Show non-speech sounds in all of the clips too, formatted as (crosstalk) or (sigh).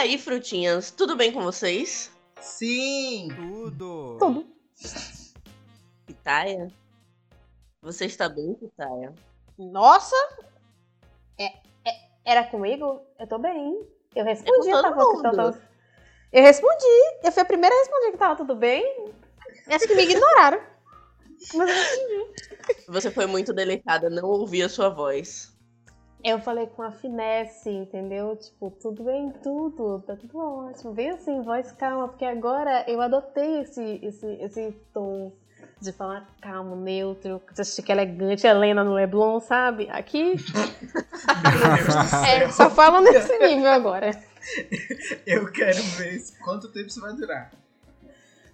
aí, frutinhas, tudo bem com vocês? Sim! Tudo! Tudo. Pitaia? Você está bem, Pitaia? Nossa! É, é- era comigo? Eu tô bem. Eu respondi, É com todo tava, mundo. Eu respondi. Eu fui a primeira a responder que tava tudo bem. Acho que me ignoraram. Mas eu respondi. Você foi muito delicada, não ouvi a sua voz. Eu falei com a finesse, entendeu? Tipo, tudo bem, tudo, tá tudo ótimo. Bem assim, voz calma, porque agora eu adotei esse, esse, esse tom de falar calmo, neutro, que você fica elegante, Helena no Leblon, sabe? Aqui. (laughs) é, só falo nesse nível agora. Eu quero ver esse- quanto tempo isso vai durar.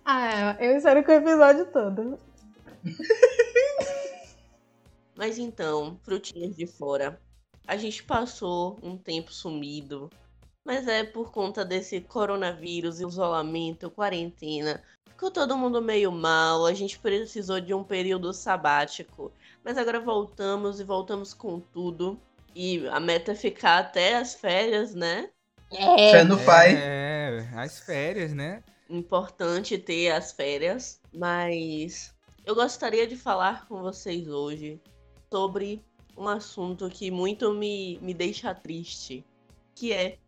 Ah, eu espero que o episódio todo. Mas então, frutinhas de fora. A gente passou um tempo sumido, mas é por conta desse coronavírus, isolamento, quarentena. Ficou todo mundo meio mal, a gente precisou de um período sabático. Mas agora voltamos e voltamos com tudo. E a meta é ficar até as férias, né? É. Fé no pai. É, as férias, né? Importante ter as férias, mas eu gostaria de falar com vocês hoje sobre um assunto que muito me, me deixa triste, que é,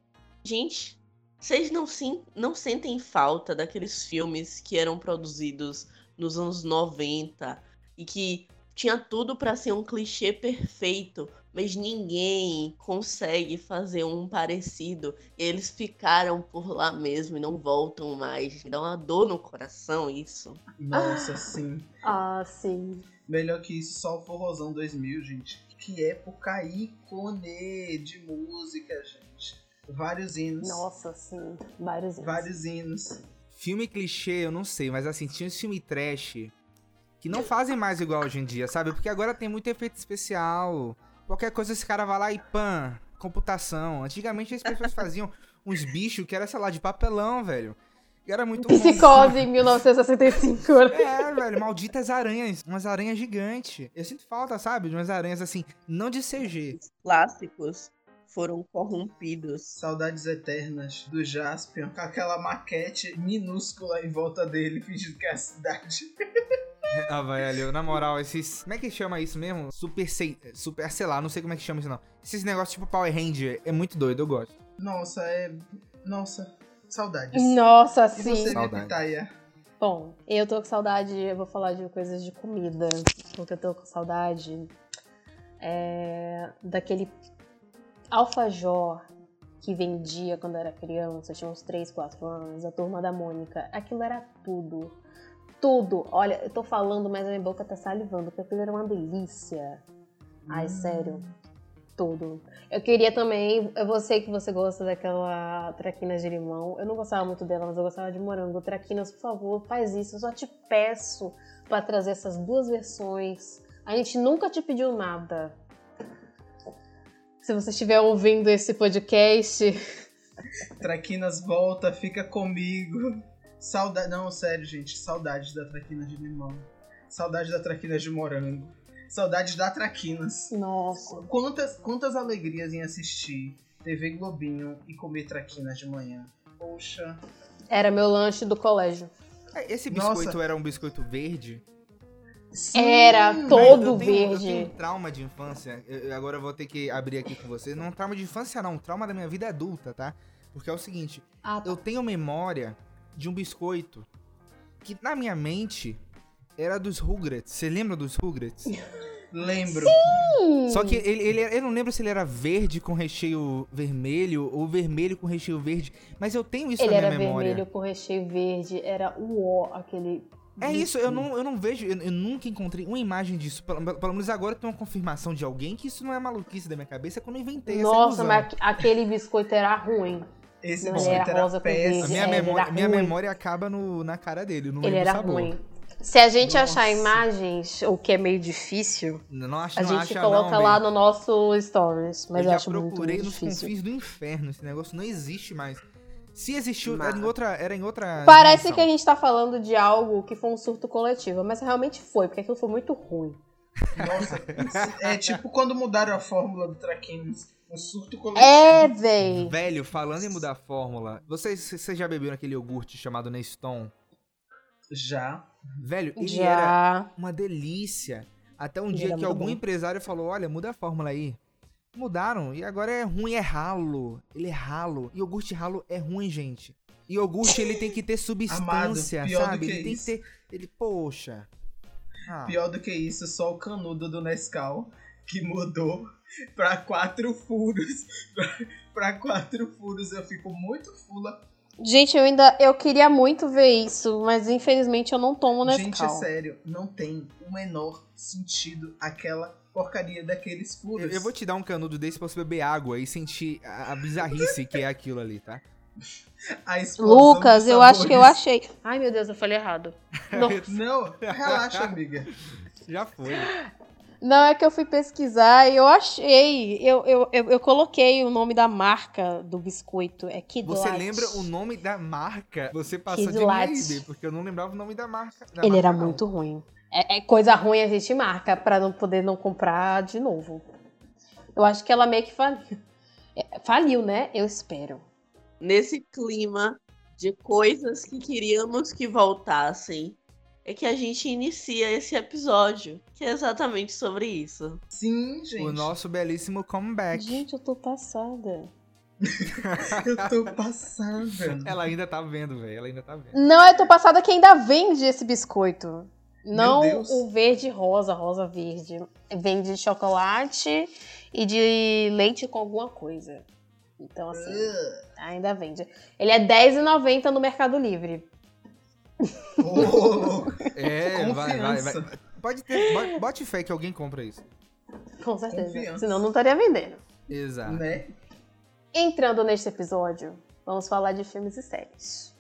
gente, vocês não, sim, não sentem falta daqueles filmes que eram produzidos nos anos 90 e que tinha tudo pra ser um clichê perfeito, mas ninguém consegue fazer um parecido. E eles ficaram por lá mesmo e não voltam mais. Dá uma dor no coração isso. Nossa, sim. Ah, sim. Melhor que isso, só o Forrozão 2000, gente. Que época ícone de música, gente. Vários hinos. Nossa, sim. Vários anos. Vários hinos. Filme clichê, eu não sei, mas assim, tinha uns filme trash que não fazem mais igual hoje em dia, sabe? Porque agora tem muito efeito especial. Qualquer coisa esse cara vai lá e pã, computação. Antigamente as pessoas (laughs) faziam uns bichos que era, sei lá, de papelão, velho. E era muito. Psicose em 1965. né? É, velho, malditas aranhas. Umas aranhas gigantes. Eu sinto falta, sabe? De umas aranhas assim, não de CG. Os clássicos foram corrompidos. Saudades eternas do Jaspion, com aquela maquete minúscula em volta dele, fingindo que é a cidade. (laughs) Ah, velho, na moral, esses. Como é que chama isso mesmo? Super. sei- Super. Sei lá, não sei como é que chama isso não. Esses negócios tipo Power Ranger é muito doido, eu gosto. Nossa, é. Nossa, saudades. Nossa, E sim. você, minha Saudade. pitaia? Bom, eu tô com saudade, eu vou falar de coisas de comida, porque eu tô com saudade é, daquele alfajor que vendia quando eu era criança, eu tinha uns 3, 4 anos, a turma da Mônica. Aquilo era tudo. Tudo. Olha, eu tô falando, mas a minha boca tá salivando, porque aquilo era uma delícia. Ai, Hum. sério. Tudo. Eu queria também. Eu sei que você gosta daquela traquinas de limão. Eu não gostava muito dela, mas eu gostava de morango. Traquinas, por favor, faz isso. Eu só te peço pra trazer essas duas versões. A gente nunca te pediu nada. Se você estiver ouvindo esse podcast, (laughs) Traquinas volta, fica comigo. Saudade. Não, sério, gente. Saudades da traquina de limão. Saudades da traquina de morango. Saudades da traquinas. nossa. Quantas, quantas alegrias em assistir TV Globinho e comer traquinas de manhã. Poxa. Era meu lanche do colégio. É, Esse Nossa. biscoito era um biscoito verde? Era Sim, todo eu tenho, Eu verde. tenho um trauma de infância. eu- eu- agora eu vou ter que abrir aqui com vocês. Não é um trauma de infância, não. Um trauma da minha vida adulta, tá? Porque é o seguinte: Ah, tá. eu tenho memória de um biscoito que na minha mente era dos Rugrats. Você lembra dos Rugrats? (laughs) Lembro. Só que ele, ele, eu não lembro se ele era verde com recheio vermelho ou vermelho com recheio verde. Mas eu tenho isso Ele na era minha memória. vermelho com recheio verde. Era o ó, aquele. É isso, eu não, eu não vejo, eu, eu nunca encontrei uma imagem disso. Pelo, pelo menos agora eu tenho uma confirmação de alguém que isso não é maluquice da minha cabeça, que eu não inventei essa Nossa, mas aqu- aquele biscoito era ruim. Esse Não, biscoito ele era era rosa com péssimo. A minha, É, ele memória, era minha ruim. memória acaba no, na cara dele, eu não Ele era o sabor. ruim. Se a gente Nossa. achar imagens, o que é meio difícil, Não acho, a não gente acha, coloca não, lá bem. no nosso stories. Mas eu eu, já acho procurei muito nos difícil. confins do inferno, esse negócio não existe mais. Se existiu, era Mas- em outra, era em outra Parece dimensão. que a gente tá falando de algo que foi um surto coletivo, mas realmente foi, porque aquilo foi muito ruim. Nossa, é tipo quando mudaram a fórmula do Traquinas. Um surto coletivo. É, véi. Velho, falando em mudar a fórmula, vocês, vocês já beberam aquele iogurte chamado Neston? Já. Velho, ele era Já. uma delícia. Até um Ele dia era que algum bom. empresário falou: olha, muda a fórmula aí. Mudaram, e agora é ruim, é ralo. Ele é ralo. Iogurte ralo é ruim, gente. Iogurte, ele tem que ter (laughs) substância, pior do sabe? que ele tem isso. que ter. Ele, poxa. Ah, Pior do que isso, só o canudo do Nescau que mudou pra quatro furos. (laughs) Pra, pra quatro furos eu fico muito fula. Gente, eu ainda. Eu queria muito ver isso, mas infelizmente eu não tomo Nescau. Gente, é sério, não tem o menor sentido aquela porcaria daqueles furos. eu, eu vou te dar um canudo desse pra você beber água e sentir a, a bizarrice que é aquilo ali, tá? A explosão Lucas, eu acho que eu achei. Ai, meu Deus, eu falei errado. Não, (laughs) Não, relaxa, amiga. Já foi. Não é que eu fui pesquisar e eu achei. Eu, eu, eu, eu coloquei o nome da marca do biscoito. É Kid Você Light. lembra o nome da marca? Você passou Kid de Light. Maybe, porque eu não lembrava o nome da marca. da Ele era marca, não. muito ruim. É, é coisa ruim a gente marca pra não poder não comprar de novo. Eu acho que ela meio que faliu. É, Faliu, né? Eu espero. Nesse clima de coisas que queríamos que voltassem, é que a gente inicia esse episódio, que é exatamente sobre isso. Sim, gente. O nosso belíssimo comeback. Gente, eu tô passada. (laughs) Eu tô passada. Ela ainda tá vendo, velho. Ela ainda tá vendo. Não, eu tô passada que ainda vende esse biscoito. Não o verde rosa, rosa verde. Vende de chocolate e de leite com alguma coisa. Então, assim, Ugh. ainda vende. Ele é R$10,90 no Mercado Livre. Oh, É, vai, vai, vai. Pode ter. bo- Bote fé que alguém compra isso. Com certeza. Confiança. Senão não estaria vendendo. Exato. né? Entrando neste episódio, vamos falar de filmes e séries.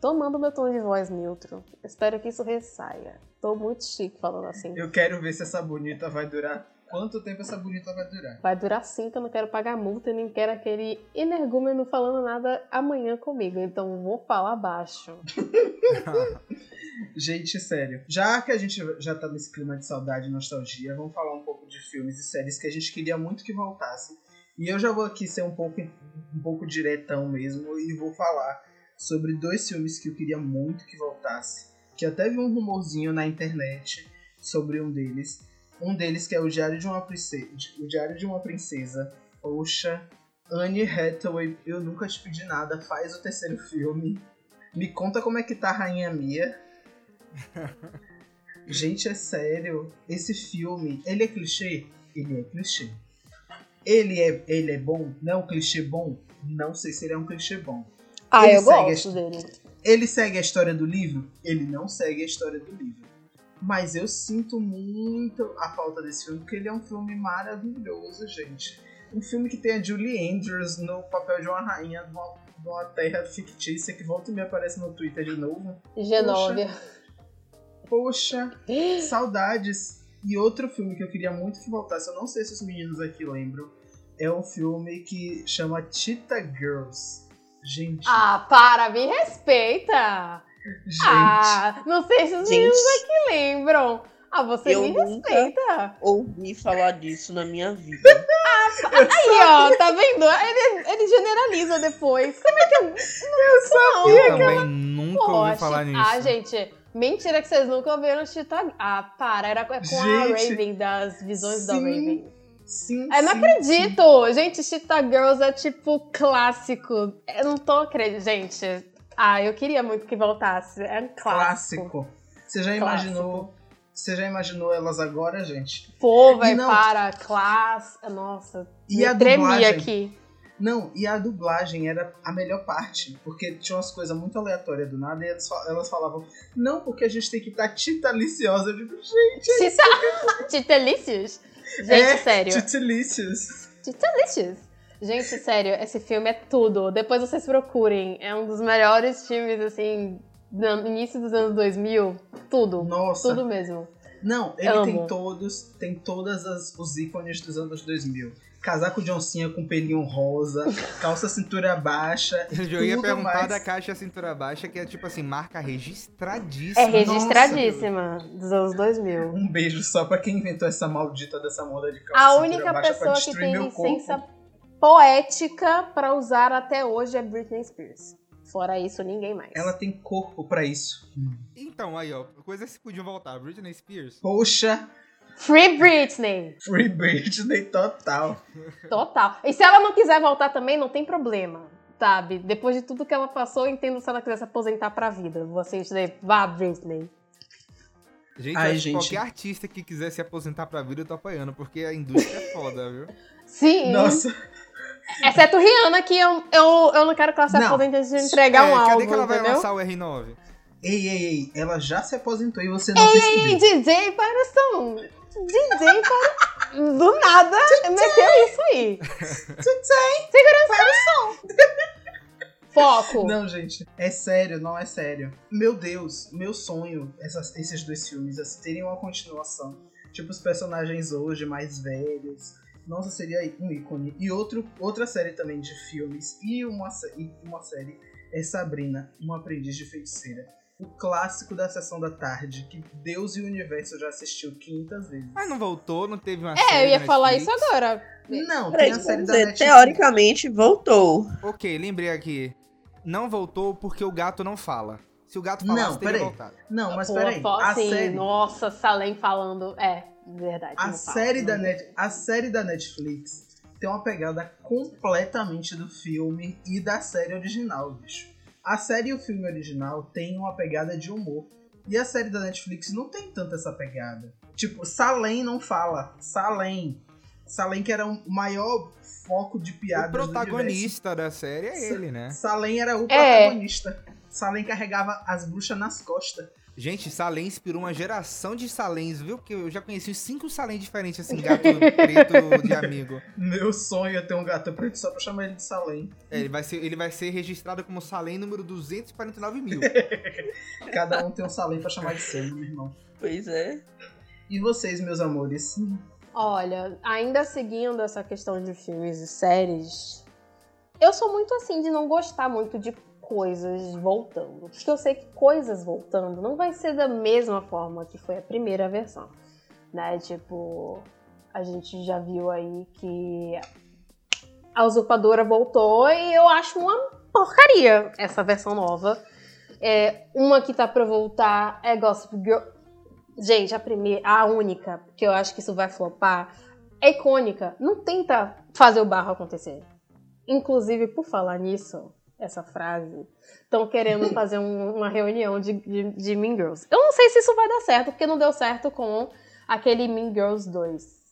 Tomando meu tom de voz neutro, espero que isso ressaia. Tô muito chique falando assim. Eu quero ver se essa bonita vai durar. Quanto tempo essa bonita vai durar? Vai durar sim que eu não quero pagar multa e nem quero aquele energúmeno falando nada amanhã comigo. Então vou falar baixo. (laughs) Gente, sério. Já que a gente já tá nesse clima de saudade e nostalgia, vamos falar um pouco de filmes e séries que a gente queria muito que voltassem. E eu já vou aqui ser um pouco, um pouco diretão mesmo e vou falar sobre dois filmes que eu queria muito que voltasse. Que até vi um rumorzinho na internet sobre um deles. Um deles que é o Diário de uma Princesa. O Diário de uma Princesa. Poxa, Anne Hathaway, eu nunca te pedi nada, faz o terceiro filme. Me conta como é que tá a Rainha Mia. (laughs) Gente, é sério. Esse filme, ele é clichê? Ele é clichê. Ele é, ele é bom? Não é um clichê bom? Não sei se ele é um clichê bom. Ah, Ele eu gosto a- dele. Ele segue a história do livro? Ele não segue a história do livro. Mas eu sinto muito a falta desse filme, porque ele é um filme maravilhoso, gente. Um filme que tem a Julie Andrews no papel de uma rainha de uma, de uma terra fictícia que volta e me aparece no Twitter de novo. Genóvia. Poxa, saudades. E outro filme que eu queria muito que voltasse, eu não sei se os meninos aqui lembram, é um filme que chama Cheetah Girls. Gente, Ah, para, me respeita. Gente. Ah, não sei se os Gente. meninos aqui lembram. Ah, você Eu me nunca- respeita. Ouvi falar disso na minha vida. (laughs) Aí, ó, tá vendo? Ele, ele generaliza depois. Como é que eu. Não, Eu também nunca ouvi Poxa, falar nisso. Ah, gente, mentira que vocês nunca ouviram Cheetah. Ah, para, era com a Gente, Raven, das visões da sim. Raven. Sim, Eu não sim, acredito! Gente, Cheetah Girls é tipo clássico. Eu não tô acreditando. Gente, ah, eu queria muito que voltasse. É um clássico. Clássico. Você já Clássico. imaginou? Você já imaginou elas agora, gente? Pô, vai, não- para, classe. Nossa, E a tremi dublagem? aqui. Não, e a dublagem era a melhor parte, porque tinha umas coisas muito aleatórias do nada e elas, fa- elas falavam, não, porque a gente tem que estar titaliciosa. Eu digo, gente, Tita- (laughs) Titelícios? Gente, é, sério. titilicious. Titelícios. Gente, sério, esse filme é tudo. Depois vocês procurem. É um dos melhores filmes, assim, no início dos anos 2000. Tudo. Nossa. Tudo mesmo. Não, ele Amo. tem todos, tem todas as, os ícones dos anos 2000. Casaco de oncinha com pelinho rosa, (laughs) calça cintura baixa. Eu ia tudo perguntar mais. da caixa cintura baixa, que é tipo assim, marca registradíssima. É registradíssima dos anos 2000. Um beijo só pra quem inventou essa maldita dessa moda de calça A cintura única pessoa que tem meu corpo. Poética pra usar até hoje é Britney Spears. Fora isso, ninguém mais. Ela tem corpo pra isso. Então, aí, ó, coisas que podiam voltar. Britney Spears. Poxa, Free Britney! Free Britney total. (laughs) Total. E se ela não quiser voltar também, não tem problema. Sabe? Depois de tudo que ela passou, eu entendo se ela quiser se aposentar pra vida. Vocês dizer, vá, Britney. Gente, Ai, gente. qualquer artista que quiser se aposentar pra vida, eu tô apoiando, porque a indústria é foda, viu? (laughs) Sim. Nossa, Exceto Rihanna, que eu, eu, eu não quero que ela se aposente antes de entregar É, um álbum, cadê que ela vai entendeu? lançar o R9? ei, ei, ei, ela já se aposentou e você não Ei, percebeu. DJ Paração! DJ para... Do nada, meteu isso aí. Segurança do som. Foco. Não, gente, é sério, não é sério. Meu Deus, meu sonho, essas- esses dois filmes, assim, terem uma continuação. Tipo, os personagens hoje, mais velhos. Nossa, seria um ícone. E outro, outra série também de filmes e uma, e uma série é Sabrina, uma aprendiz de feiticeira. O clássico da sessão da tarde, que Deus e o universo já assistiu 500 vezes. Mas não voltou, não teve uma É, série eu ia falar isso agora. Não, Peraí, tem a série vamos da dizer, Netflix. teoricamente voltou. Ok, lembrei aqui. Não voltou porque o gato não fala. Se o gato falasse, Não, teria peraí. voltado. Não, mas Pô, peraí. pô, A assim, série, Nossa, Salem falando. É, verdade. A série, não da. Net, a série da Netflix tem uma pegada completamente do filme e da série original, bicho. A série e o filme original tem uma pegada de humor. E a série da Netflix não tem tanto essa pegada. Tipo, Salem não fala. Salem. Salem que era o maior foco de piadas O protagonista da série é ele, né? Salem era o É. protagonista. Salem carregava as bruxas nas costas. Gente, Salem inspirou uma geração de Salens, viu? Porque eu já conheci uns cinco Salem diferentes, assim, gato preto de amigo. Meu sonho é ter um gato preto só pra chamar ele de Salem. É, ele, vai ser, ele vai ser registrado como Salem número 249 mil. (laughs) Cada um tem um Salem pra chamar de seu, meu irmão. Pois é. E vocês, meus amores? Olha, ainda seguindo essa questão de filmes e séries, eu sou muito assim de não gostar muito de coisas voltando. Porque eu sei que coisas voltando não vai ser da mesma forma que foi a primeira versão. Né? Tipo, a gente já viu aí que a usurpadora voltou e eu acho uma porcaria essa versão nova. É, uma que tá pra voltar é Gossip Girl. Gente, a primeira, a única, que eu acho que isso vai flopar, é icônica. Não tenta fazer o barro acontecer. Inclusive, por falar nisso, essa frase, estão querendo fazer um- uma reunião de, de, de Mean Girls. Eu não sei se isso vai dar certo, porque não deu certo com aquele Mean Girls 2.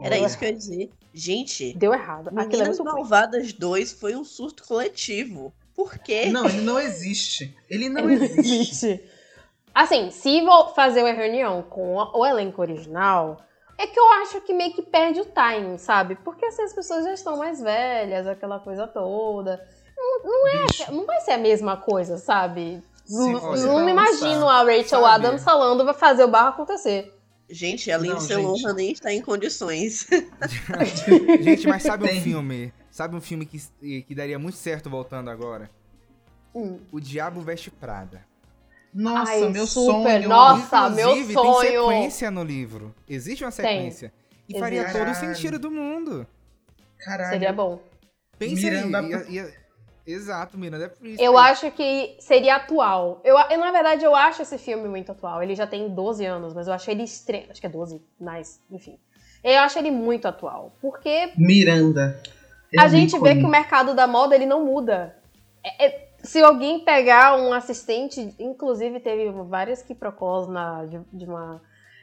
Era isso que eu ia dizer. Gente, Deu errado. Aquilo é. Malvadas 2 foi um surto coletivo. Por quê? Não, ele não existe. Ele não existe. existe. Assim, se vou fazer uma reunião com o elenco original, é que eu acho que meio que perde o time, sabe? Porque assim, as pessoas já estão mais velhas, aquela coisa toda. Bicho, Não vai ser a mesma coisa, sabe? Não, não imagino a Rachel sabe? Adams falando vai fazer o barro acontecer. Gente, a Não, Lindsay. Lohan nem está em condições. (laughs) Gente, mas sabe Tem. um filme? Sabe um filme que, que daria muito certo voltando agora? Hum. O Diabo Veste Prada. Nossa, Ai, meu super, sonho. nossa. meu Inclusive, sonho. tem sequência no livro. Existe uma sequência. E faria todo o sentido do mundo. Caralho. Seria bom. Pensa Miranda- aí. ia- ia- Exato, Miranda é Priest. Eu acho que seria atual. Eu, eu, na verdade, eu acho esse filme muito atual. Ele já tem 12 anos, mas eu acho ele extremo. Acho que é 12, mas, enfim. Eu acho ele muito atual. Porque Miranda. É a gente vê que o mercado da moda ele não muda. É- é- se alguém pegar um assistente, inclusive teve várias quiprocós na de, de uma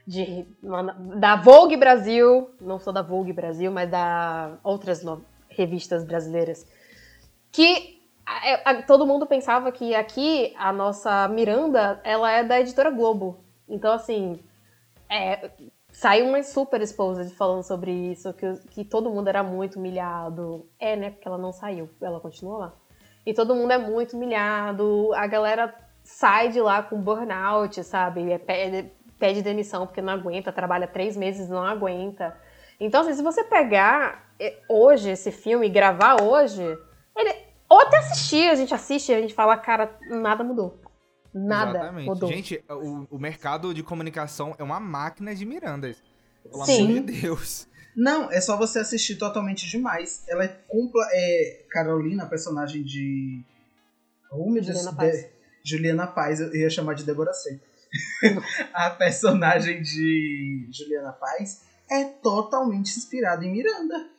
de uma- da Vogue Brasil, não sou da Vogue Brasil, mas da outras no- revistas brasileiras, que a- a- todo mundo pensava que aqui a nossa Miranda ela é da editora Globo. Então assim, é, Saiu uma super exposed falando sobre isso, que, que todo mundo era muito humilhado. É, né? Porque ela não saiu, ela continua lá. E todo mundo é muito humilhado, a galera sai de lá com burnout, sabe? É, Pede, pede demissão porque não aguenta, trabalha três meses não aguenta. Então, assim, se você pegar eh, hoje esse filme e gravar hoje, ele. Ou até assistir, a gente assiste e a gente fala, cara, nada mudou. Nada Exatamente. mudou. Gente, o, o mercado de comunicação é uma máquina de Mirandas. Pelo Sim. amor de Deus. Não, é só você assistir totalmente demais. Ela é compla é Carolina, a personagem de oh, meu Deus, Juliana Paz. de- Juliana Paz, eu ia chamar de Débora Seco. (laughs) a personagem de Juliana Paz é totalmente inspirada em Miranda.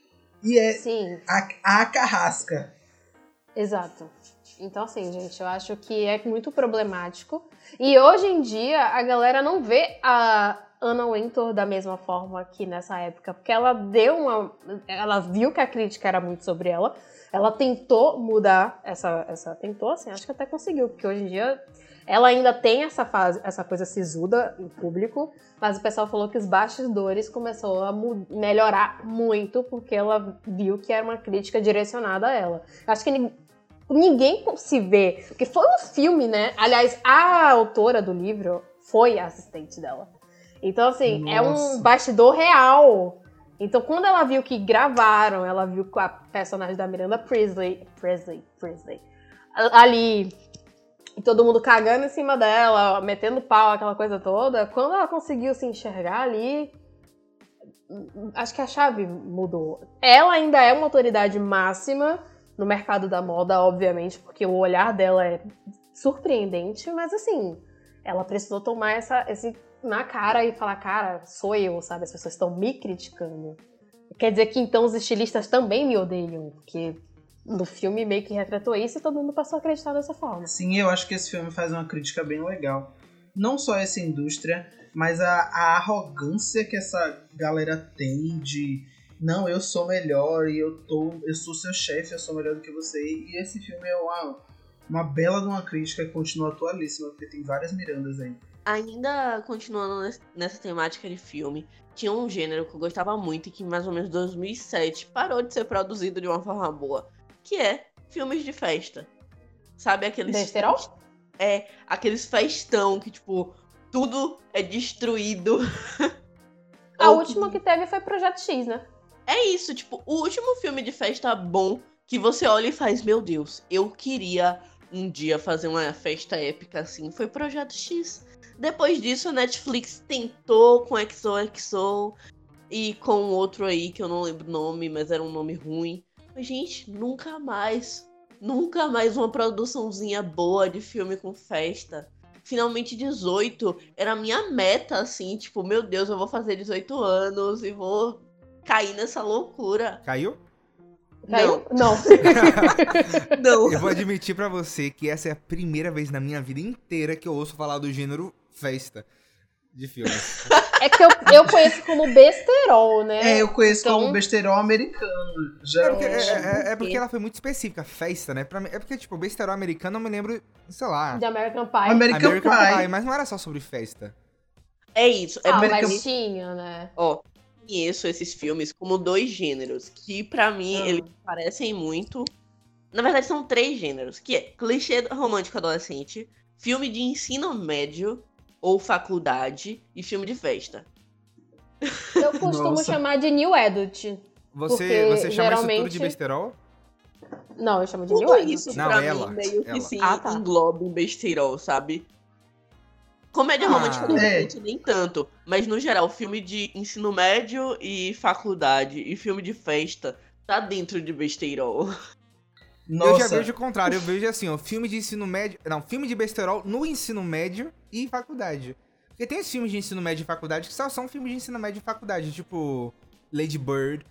E é Sim, a, a carrasca. Exato. Então, assim, gente, eu acho que é muito problemático. E hoje em dia, a galera não vê a Anna Wintour da mesma forma que nessa época. Porque ela deu uma. Ela viu que a crítica era muito sobre ela. Ela tentou mudar essa. essa tentou, assim, acho que até conseguiu. Porque hoje em dia ela ainda tem essa fase, essa coisa sisuda em público, mas o pessoal falou que os bastidores começou a melhorar muito porque ela viu que era uma crítica direcionada a ela. Acho que ninguém se vê, porque foi um filme, né? Aliás, a autora do livro foi a assistente dela. Então, assim, é um Nossa. bastidor real. Então, quando ela viu que gravaram, ela viu com a personagem da Miranda Priestley, Presley, Presley, ali e todo mundo cagando em cima dela, metendo pau, aquela coisa toda. Quando ela conseguiu se enxergar ali, acho que a chave mudou. Ela ainda é uma autoridade máxima no mercado da moda, obviamente, porque o olhar dela é surpreendente, mas assim, ela precisou tomar essa, esse na cara e falar, cara, sou eu, sabe? As pessoas estão me criticando. Quer dizer que então os estilistas também me odeiam, porque no filme meio que retratou isso e todo mundo passou a acreditar dessa forma. Sim, eu acho que esse filme faz uma crítica bem legal. Não só essa indústria, mas a, a arrogância que essa galera tem de não, eu sou melhor e eu tô, eu sou seu chefe, eu sou melhor do que você. E esse filme é uma, uma bela de uma crítica que continua atualíssima, porque tem várias Mirandas aí. Ainda continuando nes- nessa temática de filme, tinha um gênero que eu gostava muito e que mais ou menos 2007 parou de ser produzido de uma forma boa, que é filmes de festa. Sabe aqueles Besterol? É, aqueles festão que tipo tudo é destruído. (laughs) A última que teve foi Projeto X, né? É isso, tipo, o último filme de festa bom que você olha e faz, meu Deus, eu queria um dia fazer uma festa épica assim, foi Projeto X. Depois disso, a Netflix tentou com XOXO e com outro aí que eu não lembro o nome, mas era um nome ruim. Mas, gente, nunca mais, nunca mais uma produçãozinha boa de filme com festa. Finalmente 18 era a minha meta, assim, tipo, meu Deus, eu vou fazer 18 anos e vou cair nessa loucura. Caiu? Caiu? Não. (laughs) Não. Eu vou admitir pra você que essa é a primeira vez na minha vida inteira que eu ouço falar do gênero festa de filmes. É que eu, eu conheço como besterol, né? É, eu conheço Então- como besterol americano. É porque, é- é- é porque ela foi muito específica, festa, né? Pra mim- é porque, tipo, besterol americano eu me lembro, sei lá, De American Pie. American, American Pie. Pie, mas não era só sobre festa. É isso. É ah, American- mas tinha, né? Ó, conheço esses filmes como dois gêneros que pra mim Ah. eles parecem muito. Na verdade são três gêneros, que é clichê romântico adolescente, filme de ensino médio ou faculdade e filme de festa. Eu costumo Nossa. chamar de New Adult. Você, você chama isso tudo de geralmente- besterol? Não, eu chamo de New Adult. isso Não, pra ela, mim meio que ela. se Ah, tá. engloba em besteirol, sabe? Comédia Ah. romântica adolescente nem tanto, mas no geral, filme de ensino médio e faculdade e filme de festa tá dentro de besteirol. Nossa, Eu já vejo o contrário, eu vejo assim, ó, filme de ensino médio. Não, filme de besterol no ensino médio e faculdade. Porque tem os filmes de ensino médio e faculdade que só são filmes de ensino médio e faculdade, tipo Lady Bird,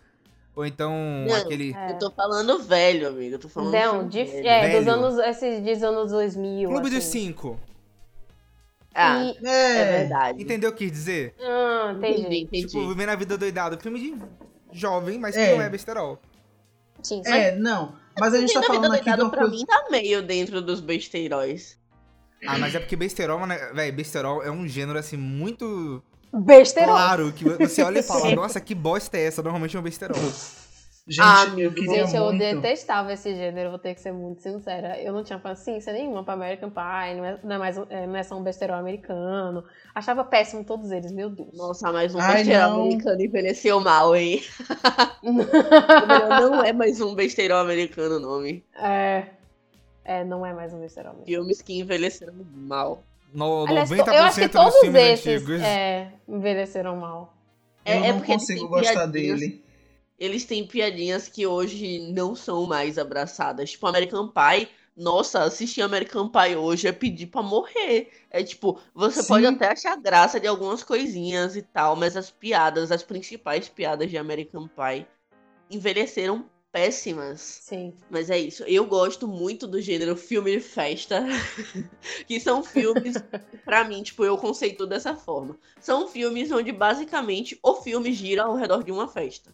ou então Não, aquele. É. Eu tô falando velho, amigo. Eu tô falando Não, de, velho. é, dos Velho. anos, esses dos anos 2000. Clube dos assim. Cinco. Ah, E- é é, verdade. Entendeu o que quis dizer? Ah, entendi. Entendi, entendi. Tipo, Vivendo a Vida Doidado. Filme de jovem, mas que É. não é besterol. Sim, sim. é, não. Mas a gente tá falando aqui de Doidado uma pra coisa. mim tá meio dentro dos besteiróis. Ah, mas é porque besterol, né, velho, besterol é um gênero assim muito Besterol. claro que você olha e fala, (laughs) nossa, que bosta é essa? Normalmente é um besterol. Gente, Ah, eu queria Gente, eu muito. detestava esse gênero, vou ter que ser muito sincera. Eu não tinha paciência nenhuma pra American Pie, não é, não é mais, um- é, não é só um besterol americano. Achava péssimo todos eles, meu Deus. Nossa, mas um Ai, não. americano envelheceu mal, hein? (laughs) não é mais um besteirol americano o nome. É, é, não é mais um besterol americano. Filmes que envelheceram mal. No, Aliás, 90% eu acho que dos todos filmes esses antigos. é, envelheceram mal. É, eu é não porque eles consigo gostar dele. Eles têm piadinhas que hoje não são mais abraçadas. Tipo, American Pie. Nossa, assistir American Pie hoje é pedir pra morrer. É tipo, você Sim. pode até achar graça de algumas coisinhas e tal, mas as piadas, as principais piadas de American Pie envelheceram péssimas. Sim. Mas é isso. Eu gosto muito do gênero filme de festa. (laughs) que são filmes, (laughs) pra mim, tipo, eu conceito dessa forma. São filmes onde basicamente o filme gira ao redor de uma festa.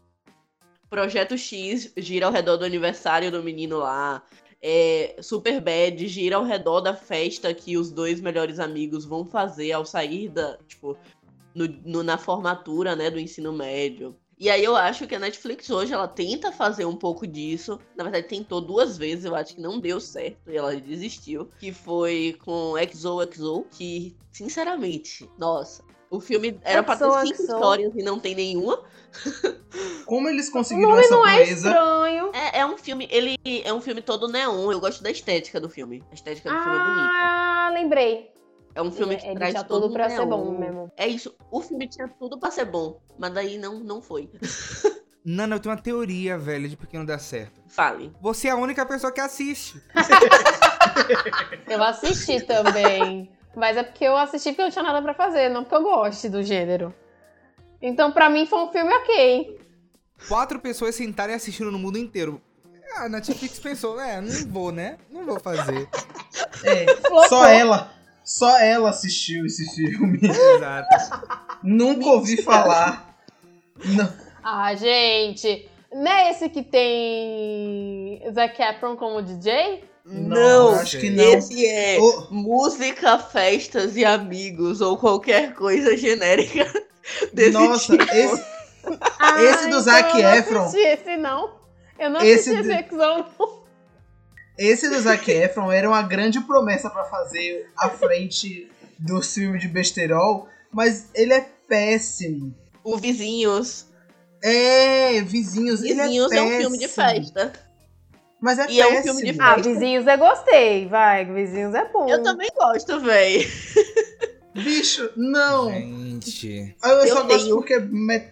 Projeto X gira ao redor do aniversário do menino lá. É, Super Bad gira ao redor da festa que os dois melhores amigos vão fazer ao sair da, tipo, no- no- na formatura, né, do ensino médio. E aí eu acho que a Netflix hoje ela tenta fazer um pouco disso. Na verdade, tentou duas vezes, eu acho que não deu certo e ela desistiu. Que foi com XOXO, que, sinceramente, nossa, o filme era pra ter cinco histórias e não tem nenhuma. Como eles conseguiram essa não é proeza? estranho. É, é um filme, ele é um filme todo neon. Eu gosto da estética do filme. A estética do filme é bonita. Ah, lembrei. É um filme Ele- que ele traz tinha todo tudo pra ser neon. bom mesmo. É isso. O filme tinha tudo pra ser bom, mas daí não, não foi. (laughs) Nana, eu tenho uma teoria, velho, de por que não dá certo. Fale. Você é a única pessoa que assiste. (laughs) Eu assisti também. Mas é porque eu assisti porque eu não tinha nada pra fazer, não porque eu goste do gênero. Então, pra mim, foi um filme ok. Quatro pessoas sentarem assistindo no mundo inteiro. A Netflix pensou, é, não vou, né? Não vou fazer. É, só ela. Só ela assistiu esse filme. Exato. Nunca ouvi falar. Não. Ah, gente. Não é esse que tem Zac Efron como DJ? Não, acho que não. esse é Ô, música, festas e amigos ou qualquer coisa genérica (laughs) desse nossa, tipo. esse, Ah, Esse do Zac eu não Efron. assisti esse, não. Eu não Esse assisti do- esse Exão, não. esse do Zac Efron era uma grande promessa pra fazer à frente do filme de besterol, mas ele é péssimo. O Vizinhos. É, vizinhos, Vizinhos ele é, é, um filme de festa. Mas é E é um péssimo. filme de Ah. Vizinhos eu gostei, vai. Vizinhos é bom. Eu também gosto, véi. Bicho, não. Gente. Eu, eu só gosto tenho- porque me-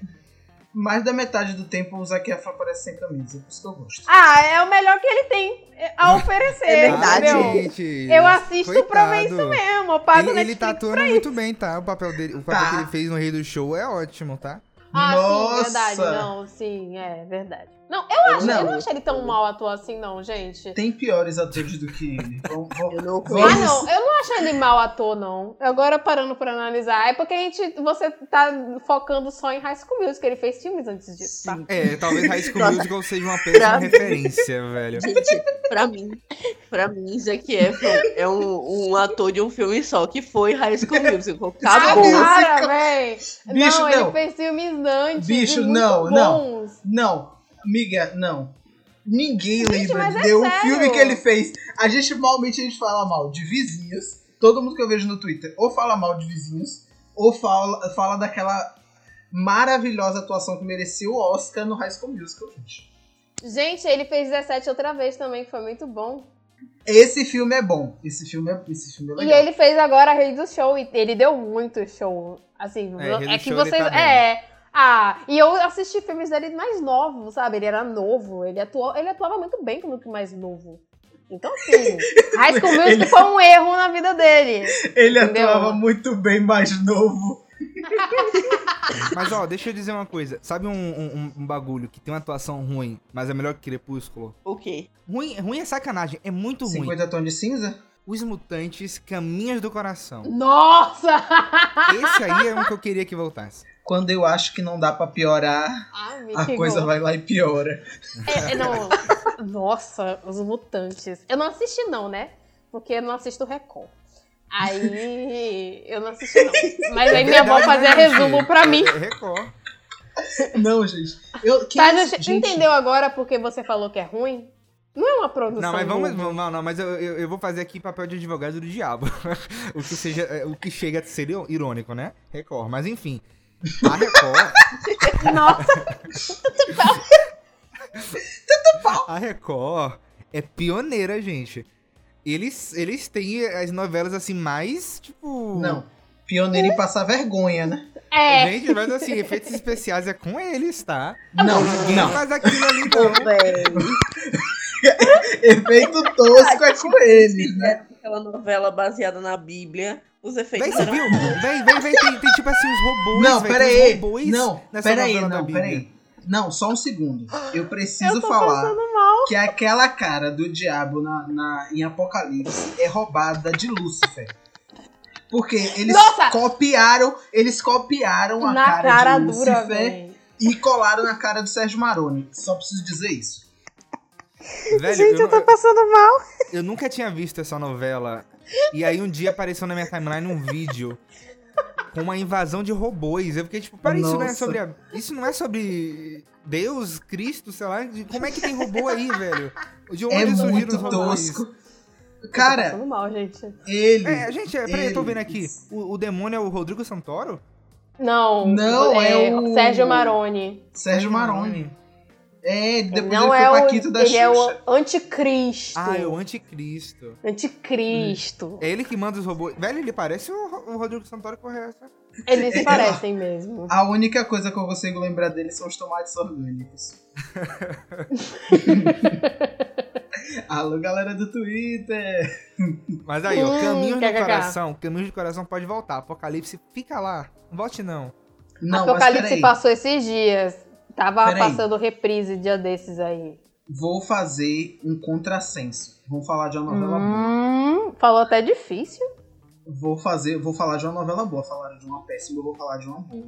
mais da metade do tempo o Zac Efron aparece sem camisa, por isso que eu gosto. Ah, é o melhor que ele tem a oferecer, É verdade. gente, Eu assisto pra ver isso mesmo. Eu pago Ele, ele tá atuando muito bem, tá? O papel dele, o papel Tá. que ele fez no Rei do Show é ótimo, tá? Ah, Nossa! sim, verdade. Não, sim, é verdade. Não, eu acho, Não. eu não achei ele tão mal ator assim, não, gente. Tem piores atores do que ele. Vamos- (laughs) vamos- Eu não Ah, não, eu não acho ele mau ator, não. Agora parando pra analisar, é porque a gente, você tá focando só em High School Music, ele fez filmes antes disso, tá? Sim. É, talvez High School. (laughs) Musical seja uma péssima referência, velho. Gente, pra mim, pra mim, Zac Efron é um, um ator de um filme só, que foi High School Musical. Ah, Acabou. Bicho, não, não. ele fez filmes antes Bicho, e muito não, não. Amiga, não. Ninguém Gente, lembra é de um sério. filme que ele fez. A gente, normalmente, a gente fala mal de vizinhos. Todo mundo que eu vejo no Twitter ou fala mal de vizinhos, ou fala, fala daquela maravilhosa atuação que merecia o Oscar no High School Musical, gente. Gente, ele fez 17 outra vez também, que foi muito bom. Esse filme é bom. Esse filme é, esse filme é E legal. ele fez agora a Rei do Show e ele deu muito show. Assim, É, é que vocês. tá é. Ah, e eu assisti filmes dele mais novos, sabe? Ele era novo. Ele, atuou, ele atuava muito bem como que mais novo. Então, assim, (laughs) High School Music Ele- foi um erro na vida dele. Ele Entendeu? atuava muito bem mais novo. (laughs) Mas ó, deixa eu dizer uma coisa. Sabe um, um- um bagulho que tem uma atuação ruim, mas é melhor que Crepúsculo? O quê? Ruim, ruim é sacanagem, é muito ruim. 50 tons de cinza? Os Mutantes Caminhos do Coração. Nossa! Esse aí é um que eu queria que voltasse. Quando eu acho que não dá pra piorar, Amigo. a coisa vai lá e piora. É, é, não. Nossa, os mutantes. Eu não assisti, não, né? Porque eu não assisto Record. Aí eu não assisti, não. Mas aí minha avó fazia né, resumo pra mim. É Record. Não, gente. Eu, que Tá, isso, gente, entendeu agora porque você falou que é ruim? Não é uma produção. Não, mas vamos. boa. Não, não, mas eu, eu, eu vou fazer aqui papel de advogado do diabo. (laughs) o, que seja, é, o que chega a ser irônico, né? Record. Mas enfim. A Record. Nossa, (laughs) A Record é pioneira, gente. Eles, eles têm as novelas assim mais, tipo. Não. Pioneiro em passar vergonha, né? É. Gente, mas assim, efeitos especiais é com eles, tá? Não, Ninguém não. faz aquilo ali, não. (laughs) Efeito tosco é com eles, né? Aquela novela baseada na Bíblia, os efeitos Vem, você viu? Vem, vem, vem. Tem, tem tipo assim, os robôs. Não, velho, pera tem uns aí. robôs Não, nessa pera aí, novela da não, Bíblia. pera aí. Não, só um segundo. Eu preciso Eu falar que aquela cara do diabo na, na- em Apocalipse é roubada de Lúcifer. Porque eles Nossa! copiaram, eles copiaram a Na cara, cara de dura, Lúcifer e colaram na cara do Sérgio Maroni. Só preciso dizer isso. Velho, Gente, eu não- tô passando mal. Eu nunca tinha visto essa novela. E aí um dia apareceu na minha timeline um vídeo com uma invasão de robôs. Eu fiquei tipo, peraí, isso não é sobre. a- Isso não é sobre Deus, Cristo, sei lá. de- Como é que tem robô aí, velho? De onde É surgiram os robôs? tosco. Cara, passando mal, gente. ele. É, gente, é, peraí, eu tô vendo aqui. O, o demônio é o Rodrigo Santoro? Não. Não, é o- Sérgio Maroni. Sérgio Maroni. É, depois não ele é foi o. Paquito da Ele Xuxa. é o anticristo. Ah, é o anticristo. Anticristo. É ele que manda os robôs. Velho, ele parece o, o Rodrigo Santoro correto. Eles se É, parecem mesmo. A única coisa que eu consigo lembrar dele são os tomates orgânicos. (laughs) Alô, galera do Twitter! Mas aí, ó, Hum, Caminhos do kkk. Coração. Caminhos do Coração pode voltar. Apocalipse, fica lá. Não volte não. Não, Apocalipse passou esses dias. Tava Peraí. passando reprise dia desses aí. Vou fazer um contrassenso. Vamos falar de uma novela boa. Hum, falou até difícil. Vou fazer, vou falar de uma novela boa. Falaram de uma péssima, eu vou falar de uma boa.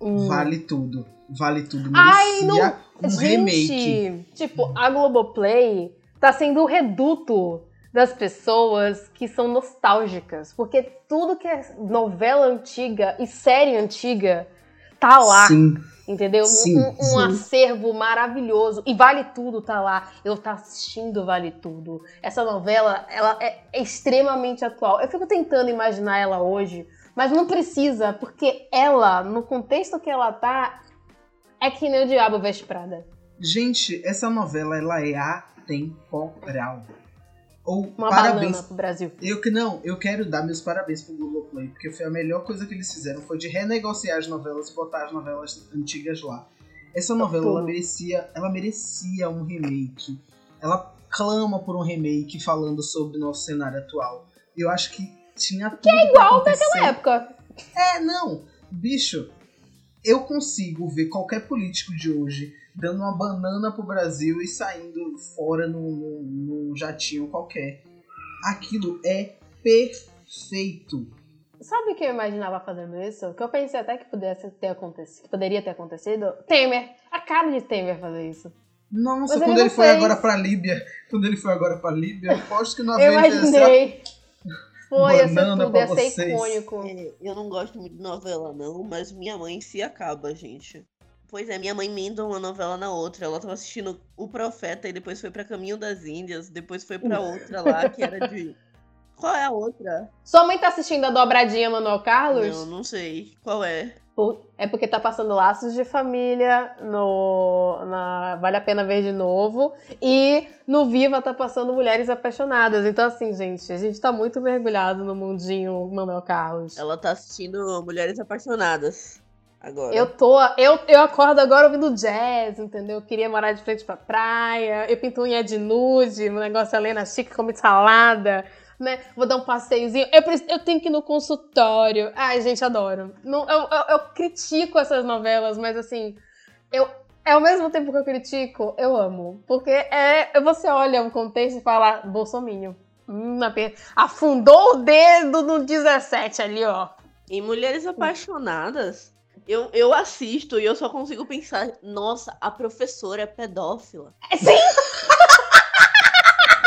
Hum. Vale tudo. Vale tudo. Ai, Merecia um Gente, remake. tipo, a Globoplay tá sendo o reduto das pessoas que são nostálgicas. Porque tudo que é novela antiga e série antiga tá lá. Sim. Entendeu? Um- Sim, um, um acervo maravilhoso. E Vale Tudo tá lá. Eu tá assistindo Vale Tudo. Essa novela, ela é, é extremamente atual. Eu fico tentando imaginar ela hoje, mas não precisa, porque ela, no contexto que ela tá, é que nem o Diabo Veste Prada. Gente, essa novela ela é atemporal. Ou Uma parabéns pro Brasil. Eu que não, eu quero dar meus parabéns pro Globoplay, porque foi a melhor coisa que eles fizeram, foi de renegociar as novelas e botar as novelas antigas lá. Essa novela, ela merecia, ela merecia um remake. Ela clama por um remake falando sobre o nosso cenário atual. Eu acho que tinha tudo que é igual Na época. É, não. Bicho, eu consigo ver qualquer político de hoje dando uma banana pro Brasil e saindo fora num, num- num jatinho qualquer. Aquilo é perfeito. Sabe o que eu imaginava fazendo isso? Que eu pensei até que pudesse ter acontecido, que poderia ter acontecido? Temer. A cara de Temer fazer isso. Nossa, Mas quando ele foi fez. agora pra Líbia, quando ele foi agora pra Líbia, eu aposto que não Eu havia imaginei. (laughs) Foi, ia ser Banana tudo, ia ser vocês. icônico. É, eu não gosto muito de novela, não, mas minha mãe se acaba, gente. Pois é, minha mãe emenda uma novela na outra. Ela tava assistindo O Profeta e depois foi pra Caminho das Índias, depois foi pra outra lá, que era de. (laughs) Qual é a outra? Sua mãe tá assistindo a dobradinha Manuel Carlos? Não, não sei. Qual é? É porque tá passando Laços de Família no na Vale a Pena Ver de Novo e no Viva tá passando Mulheres Apaixonadas. Então assim, gente, a gente tá muito mergulhado no mundinho Manuel Carlos. Ela tá assistindo Mulheres Apaixonadas. Agora. Eu tô, eu, eu acordo agora ouvindo jazz, entendeu? Eu queria morar de frente pra praia, eu pinto unha de nude, um negócio Helena chique, como salada, né? Vou dar um passeiozinho. Eu, preciso- eu tenho que ir no consultório. Ai, gente, adoro. Não, eu, eu, eu critico essas novelas, mas assim, eu, é ao mesmo tempo que eu critico, eu amo. Porque é, você olha o contexto e fala, Bolsominho. Hum, afundou o dedo no 17 ali, ó. Em Mulheres Apaixonadas, eu, eu assisto e eu só consigo pensar, nossa, a professora é pedófila. Sim!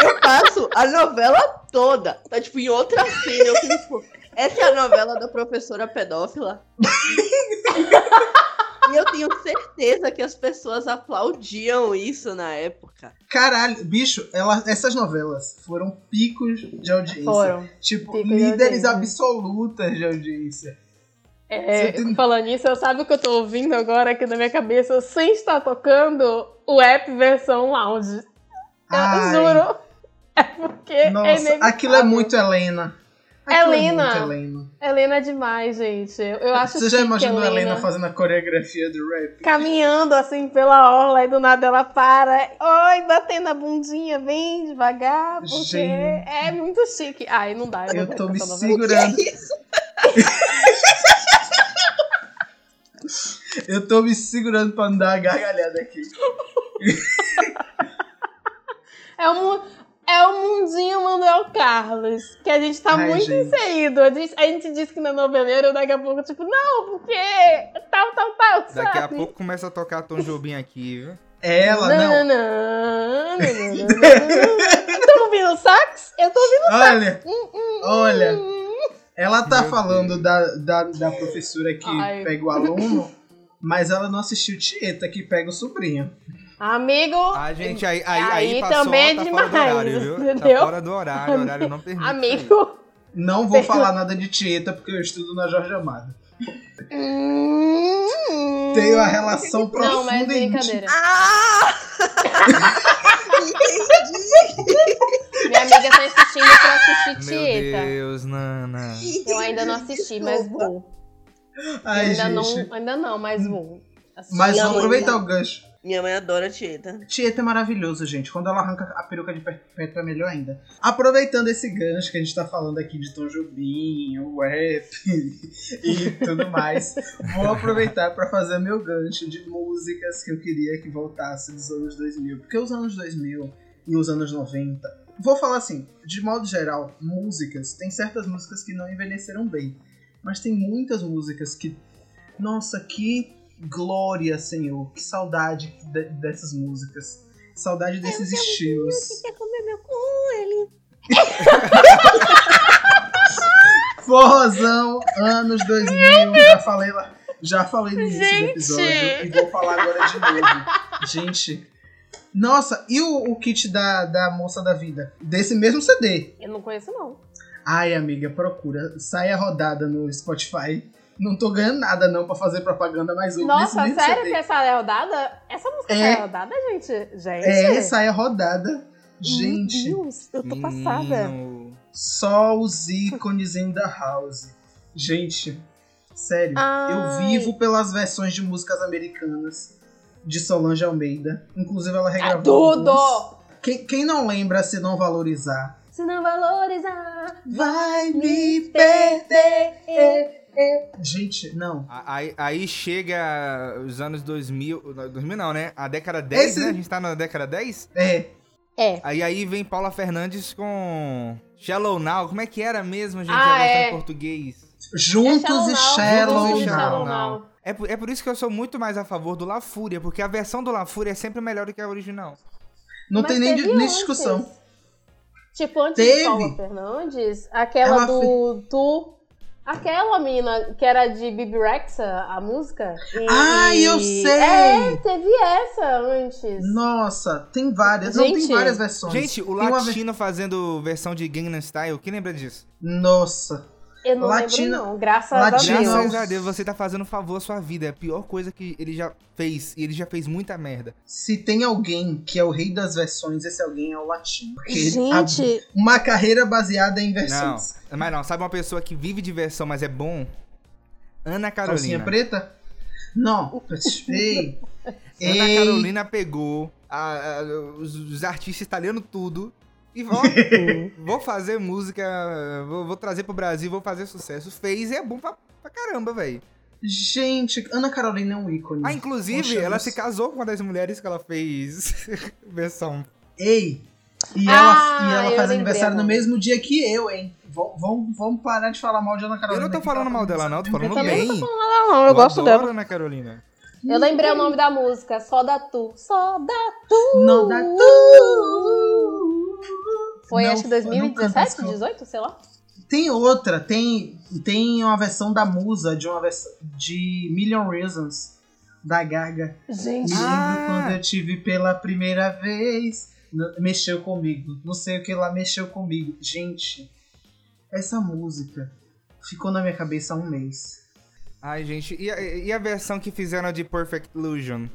Eu passo a novela toda. Tá tipo em outra cena. Eu fico, tipo, essa é a novela da professora pedófila. e eu tenho certeza que as pessoas aplaudiam isso na época. Caralho, bicho, ela, essas novelas foram picos de audiência. Foram. Tipo, Pico de líderes audiência. absolutas de audiência. É, tem- falando nisso, sabe o que eu tô ouvindo agora aqui na minha cabeça sem estar tocando o app versão lounge? Eu Ai, juro. É porque é Nossa, inevitável. aquilo é muito Helena. Aquilo é Helena. muito Helena. Helena é demais, gente. Eu, eu acho Você já imaginou a Helena Helena fazendo a coreografia do rap? caminhando assim pela orla e do nada ela para. Oi, batendo a bundinha bem devagar, porque Gente. é muito chique. Ai, não dá. Eu não tô vou me essa novela. segurando. (laughs) (laughs) (laughs) Eu tô me segurando pra não dar uma gargalhada aqui. (laughs) É o, mu- é o mundinho Manuel Carlos, que a gente tá Ai, muito gente. inserido. A gente, a gente disse que não é noveleiro, daqui a pouco, tipo, não, porque tal, tal, tal, Daqui a pouco começa a tocar Tom Jobim aqui, viu? Ela, não. Nananã. (laughs) Tá ouvindo o sax? Eu tô ouvindo Olha, Hum, olha. Ela tá Meu falando da, da, da professora que Ai. pega o aluno, mas ela não assistiu Tieta, que pega o sobrinho. Amigo, Ah, gente, aí, aí, aí, Aí passou, também é tá demais, fora do horário, viu? entendeu? Tá fora do horário, o horário não permite. amigo. Não vou falar nada de Tieta, porque eu estudo na Jorge Amado. Hum. Tenho a relação profunda Não, mas brincadeira. Ah! Minha amiga tá insistindo pra assistir Meu Tieta. Deus, Nana. Eu ainda não assisti, mas vou. Ai, ainda, gente. não, ainda não, mas vou. Assistir. Mas mãe aproveitar o gancho. Minha mãe adora Tieta. Tieta é maravilhoso, gente. Quando ela arranca a peruca de perpétua é melhor ainda. Aproveitando esse gancho que a gente tá falando aqui de Tom Jobim, o rap (laughs) e tudo mais, vou aproveitar pra fazer meu gancho de músicas que eu queria que voltasse dos anos 2000. Porque os anos 2000 e os anos 90... Vou falar assim, de modo geral, músicas, tem certas músicas que não envelheceram bem. Mas tem muitas músicas que... Nossa, que glória, Senhor. Que saudade de- dessas músicas. Saudade desses estilos. Quer comer meu cu, ele? (laughs) Forrozão, anos 2000. Já falei lá. Já falei no início do Gente! episódio e vou falar agora de novo. Gente. Nossa, e o, o kit da, da moça da vida? Desse mesmo CD. Eu não conheço, não. Ai, amiga, procura. Sai a rodada no Spotify. Não tô ganhando nada não pra fazer propaganda, mas nesse Nossa, sério que essa é rodada? Essa música É. é rodada, gente? Gente. É, sai a rodada. Gente, Meu Deus, eu tô passada. Só os ícones in the house. Gente, sério, Ai. eu vivo pelas versões de músicas americanas de Solange Almeida. Inclusive, ela É regravou. algumas. tudo! Quem, quem não lembra se não valorizar? Se não valorizar, Vai me perder. Gente, não. Aí, aí chega os anos 2000, 2000 não, né? A década 10, Esse- né? A gente tá na década 10? É, É. Aí aí vem Paula Fernandes com Shallow Now. Como é que era mesmo, gente? Ah, é. em português. juntos É e Shallow Shallow Now, Juntos e. Shallow Now. É por, é por isso que eu sou muito mais a favor do La Fúria, porque a versão do La Fúria é sempre melhor do que a original. Não Mas tem nem, nem discussão. Tipo, antes Teve. de Paula Fernandes, aquela Ela do. Tu. Aquela mina que era de Bibi Rexa, a música. E- Ai, eu sei! É, teve essa antes. Nossa, tem várias. Não, tem Gente. várias versões. Gente, o Tem uma latino fazendo versão de Gangnam Style, quem lembra disso? Nossa. Eu não Latina- lembro, não. Graças Latina- a Deus. Graças a Deus, você tá fazendo favor à sua vida. É a pior coisa que ele já fez. E ele já fez muita merda. Se tem alguém que é o rei das versões, esse alguém é o latino. Porque ele ab- Gente, uma carreira baseada em Não, versões. mas não. Sabe uma pessoa que vive de versão, mas é bom? Ana Calcinha Carolina. preta? Não. Ei. Ana Ei. Carolina pegou a- a- os, os artistas italianos tudo e vou, vou fazer música, vou, vou trazer pro Brasil, vou fazer sucesso. Fez e é bom pra, pra caramba, velho. Gente, Ana Carolina é um ícone. Ah, inclusive, Poxa, ela Deus. se casou com uma das mulheres que ela fez (laughs) versão. Ei. E Ah, ela, e ela eu faz aniversário no mesmo dia que eu, hein? Vamos, parar de falar mal de Ana Eu Carolina. não tô aqui, falando mal dela, não, tô falando mesmo bem. dia. não, não, eu gosto adoro dela. Ana Carolina. Eu lembrei o nome da música, Só da Tu. Só da Tu. Não dá Foi Não, acho que não canta 2017, essa. 18, sei lá. Tem outra, tem, tem uma versão da Musa de uma versão de Million Reasons da Gaga. Gente. Ah! quando eu tive pela primeira vez. Mexeu comigo. Não sei o que lá mexeu comigo. Gente, essa música ficou na minha cabeça há um mês. Ai, gente, e a, e a versão que fizeram de Perfect Illusion?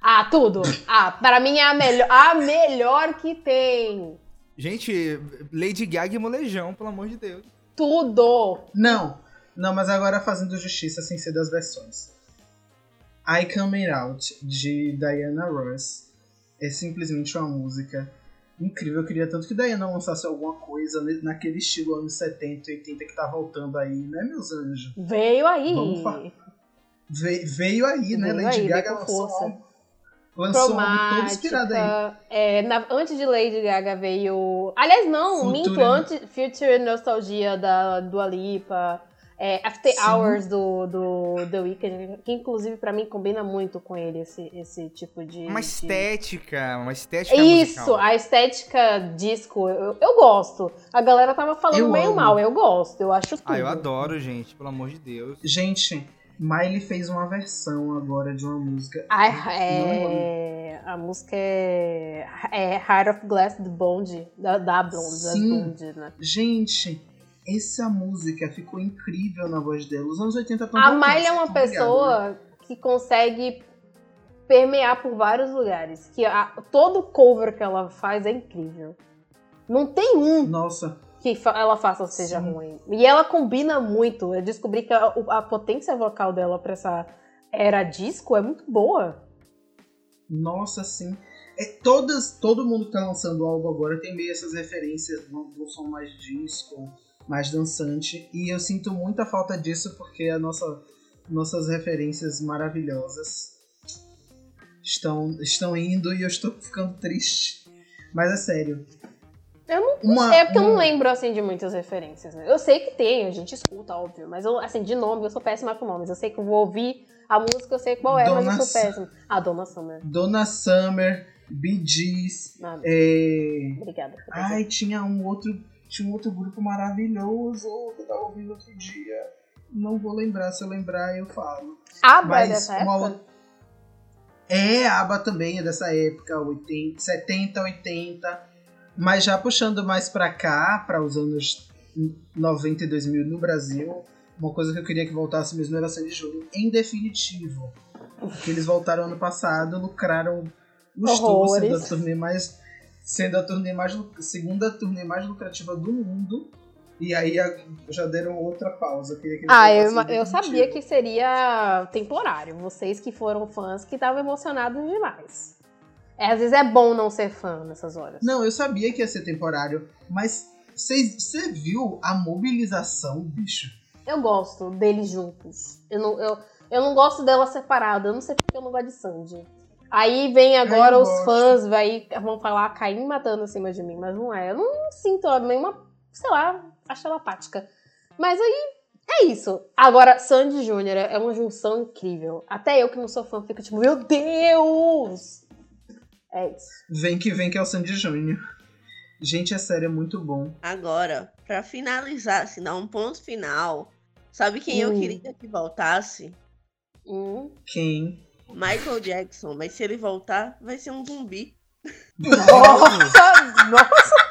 Ah, tudo. Ah, para mim é a melhor, a melhor que tem. Gente, Lady Gaga e Molejão, pelo amor de Deus. Tudo! Não, não, mas agora fazendo justiça sem ser das versões. I Coming Out, de Diana Ross, é simplesmente uma música incrível. Eu queria tanto que Diana lançasse alguma coisa naquele estilo anos 70 e 80 que tá voltando aí, né, meus anjos? Veio aí! Ve veio aí, né? Veio Lady aí, Gaga lançou lançou um álbum todo inspirado aí. É, na, antes de Lady Gaga veio. Aliás, não, Future, minto, antes. Future Nostalgia da Dua Lipa. É, After Sim. Hours do, do The Weeknd, que inclusive para mim combina muito com ele, esse, esse tipo de. Uma estética, uma estética. Isso, musical. a estética disco, eu, eu gosto. A galera tava falando eu meio amo. mal, eu gosto, eu acho tudo. Ah, eu adoro, gente, pelo amor de Deus. Gente, Miley fez uma versão agora de uma música. Ai, é... A música é... é Heart of Glass do Bond, da, da Blonde, Sim. Blonde, né? Gente, essa música ficou incrível na voz dela. Os anos 80 estão A Miley é uma pessoa ligado, né? que consegue permear por vários lugares. Que a, todo cover que ela faz é incrível. Não tem um. Nossa que ela faça seja Sim. ruim. E ela combina muito. Eu descobri que a, a potência vocal dela pra essa era disco é muito boa. Nossa, sim. É, todas, todo mundo que tá lançando álbum agora tem meio essas referências do som mais disco, mais dançante. E eu sinto muita falta disso porque a nossa, nossas referências maravilhosas estão, estão indo e eu estou (laughs) ficando triste. Mas é sério, eu não, uma, é porque eu não lembro, assim, de muitas referências, né? Eu sei que tem, a gente escuta, óbvio, mas eu, assim, de nome, eu sou péssima com nomes. Eu sei que eu vou ouvir a música, eu sei qual é, Donna mas eu sou péssima. Ah, Donna Summer. Donna Summer, Bee Gees. Ah, é... Obrigada. Ai, tinha um outro, tinha um outro grupo maravilhoso que eu tava ouvindo outro dia. Não vou lembrar, se eu lembrar eu falo. Aba é dessa época? Uma... É, Aba também é dessa época, 80, 70, 80. Mas já puxando mais para cá, para os anos 90 e 2000 no Brasil, uma coisa que eu queria que voltasse mesmo era Sandy Júnior. Em definitivo, que eles voltaram ano passado, lucraram os tubos, sendo a turnê mais sendo a turnê mais segunda turnê mais lucrativa do mundo. E aí já deram outra pausa. Que ah, eu, eu sabia que seria temporário. Vocês que foram fãs que estavam emocionados demais. É, às vezes é bom não ser fã nessas horas. Não, eu sabia que ia ser temporário, mas você viu a mobilização, bicho? Eu gosto deles juntos. Eu não, eu, eu não gosto dela separada. Eu não sei porque eu não gosto de Sandy. Aí vem agora os gosto. fãs, vai, vão falar Caim matando em cima de mim, mas não é. Eu não sinto a mesma, sei lá, acho ela apática. Mas aí é isso. Agora, Sandy Júnior é uma junção incrível. Até eu que não sou fã fico tipo, meu Deus! É isso. Vem que vem que é o Sandy Júnior. Gente, a série é muito bom. Agora, para finalizar, assim, dar um ponto final, sabe quem hum. eu queria que voltasse? Hum. Quem? Michael Jackson, mas se ele voltar, vai ser um zumbi. Nossa! Nossa!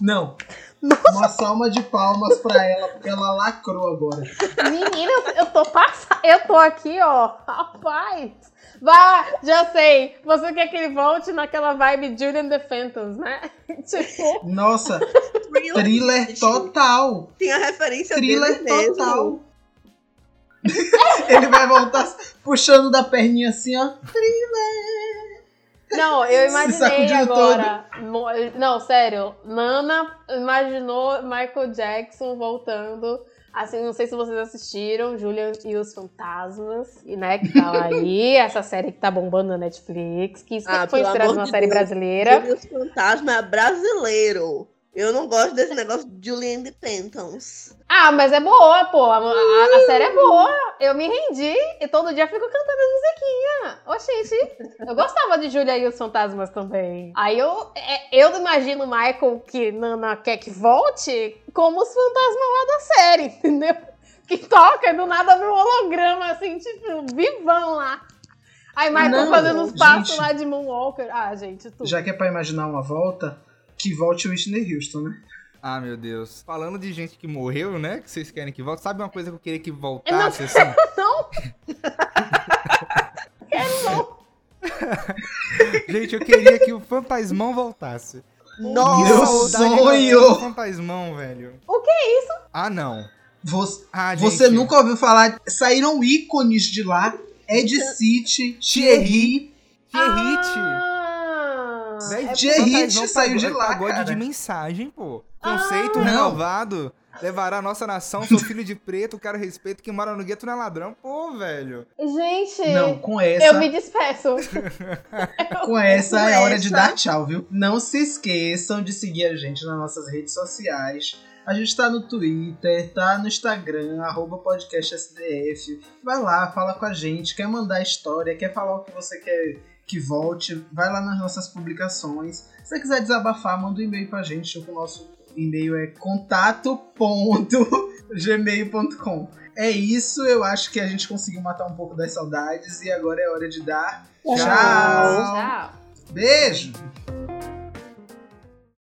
Não. Nossa. Uma salva de palmas pra ela, porque ela lacrou agora. Menina, eu tô passando. Eu tô aqui, ó. Rapaz. Vá, já sei. Você quer que ele volte naquela vibe Julian the Phantoms, né? (laughs) tipo. Nossa, thriller total. Tem a referência thriller dele total. (laughs) ele vai voltar puxando da perninha assim, ó. Thriller. Não, eu imaginei agora. Todo. Não, sério. Nana imaginou Michael Jackson voltando Assim, não sei se vocês assistiram, Julian e os Fantasmas, e, né, que tá aí, (laughs) essa série que tá bombando na Netflix, que ah, foi inspirada numa de série Deus, brasileira. Julian e os Fantasmas é brasileiro. Eu não gosto desse negócio de Julian the Pentons. Ah, mas é boa, pô. A, a, a, série é boa. Eu me rendi e todo dia fico cantando as musiquinhas. Ô, gente, eu gostava de Julia e os Fantasmas também. Aí eu, é, eu imagino o Michael que Nana quer que volte como os fantasmas lá da série, (laughs) entendeu? Que toca e do nada vê um holograma assim, tipo, vivão lá. Aí Michael não, fazendo os passos lá de Moonwalker. Ah, gente, tudo. Já que é pra imaginar uma volta, que volte o Whitney Houston, né? Ah, meu Deus. Falando de gente que morreu, né? Que vocês querem que volte. Sabe uma coisa que eu queria que voltasse, não, assim? Não! (laughs) Quero não! gente, eu queria que o Fantasmão voltasse. Nossa, Meu sonho! do Fantasmão, velho. O que é isso? Ah, não. Você, Ah, você nunca ouviu falar. Saíram ícones de lá. Ed City, Thierry. Thierry. Ah, Véi, é Thierry Fantasmão saiu de lá, pagode cara. de mensagem, pô. Conceito Não. renovado. Levará a nossa nação, sou filho de preto, quero respeito, que mora no gueto não é ladrão. Pô, velho. Gente, Não, com essa. eu me despeço. (laughs) Com essa Com é hora de dar tchau, viu? Não se esqueçam de seguir a gente nas nossas redes sociais. A gente tá no Twitter, tá no Instagram, arroba podcastsdf. Vai lá, fala com a gente, quer mandar história, quer falar o que você quer que volte, vai lá nas nossas publicações. Se você quiser desabafar, manda um e-mail pra gente. O nosso e-mail é contato.gmail.com. É isso, eu acho que a gente conseguiu matar um pouco das saudades e agora é hora de dar Tchau. tchau. Tchau. Beijo!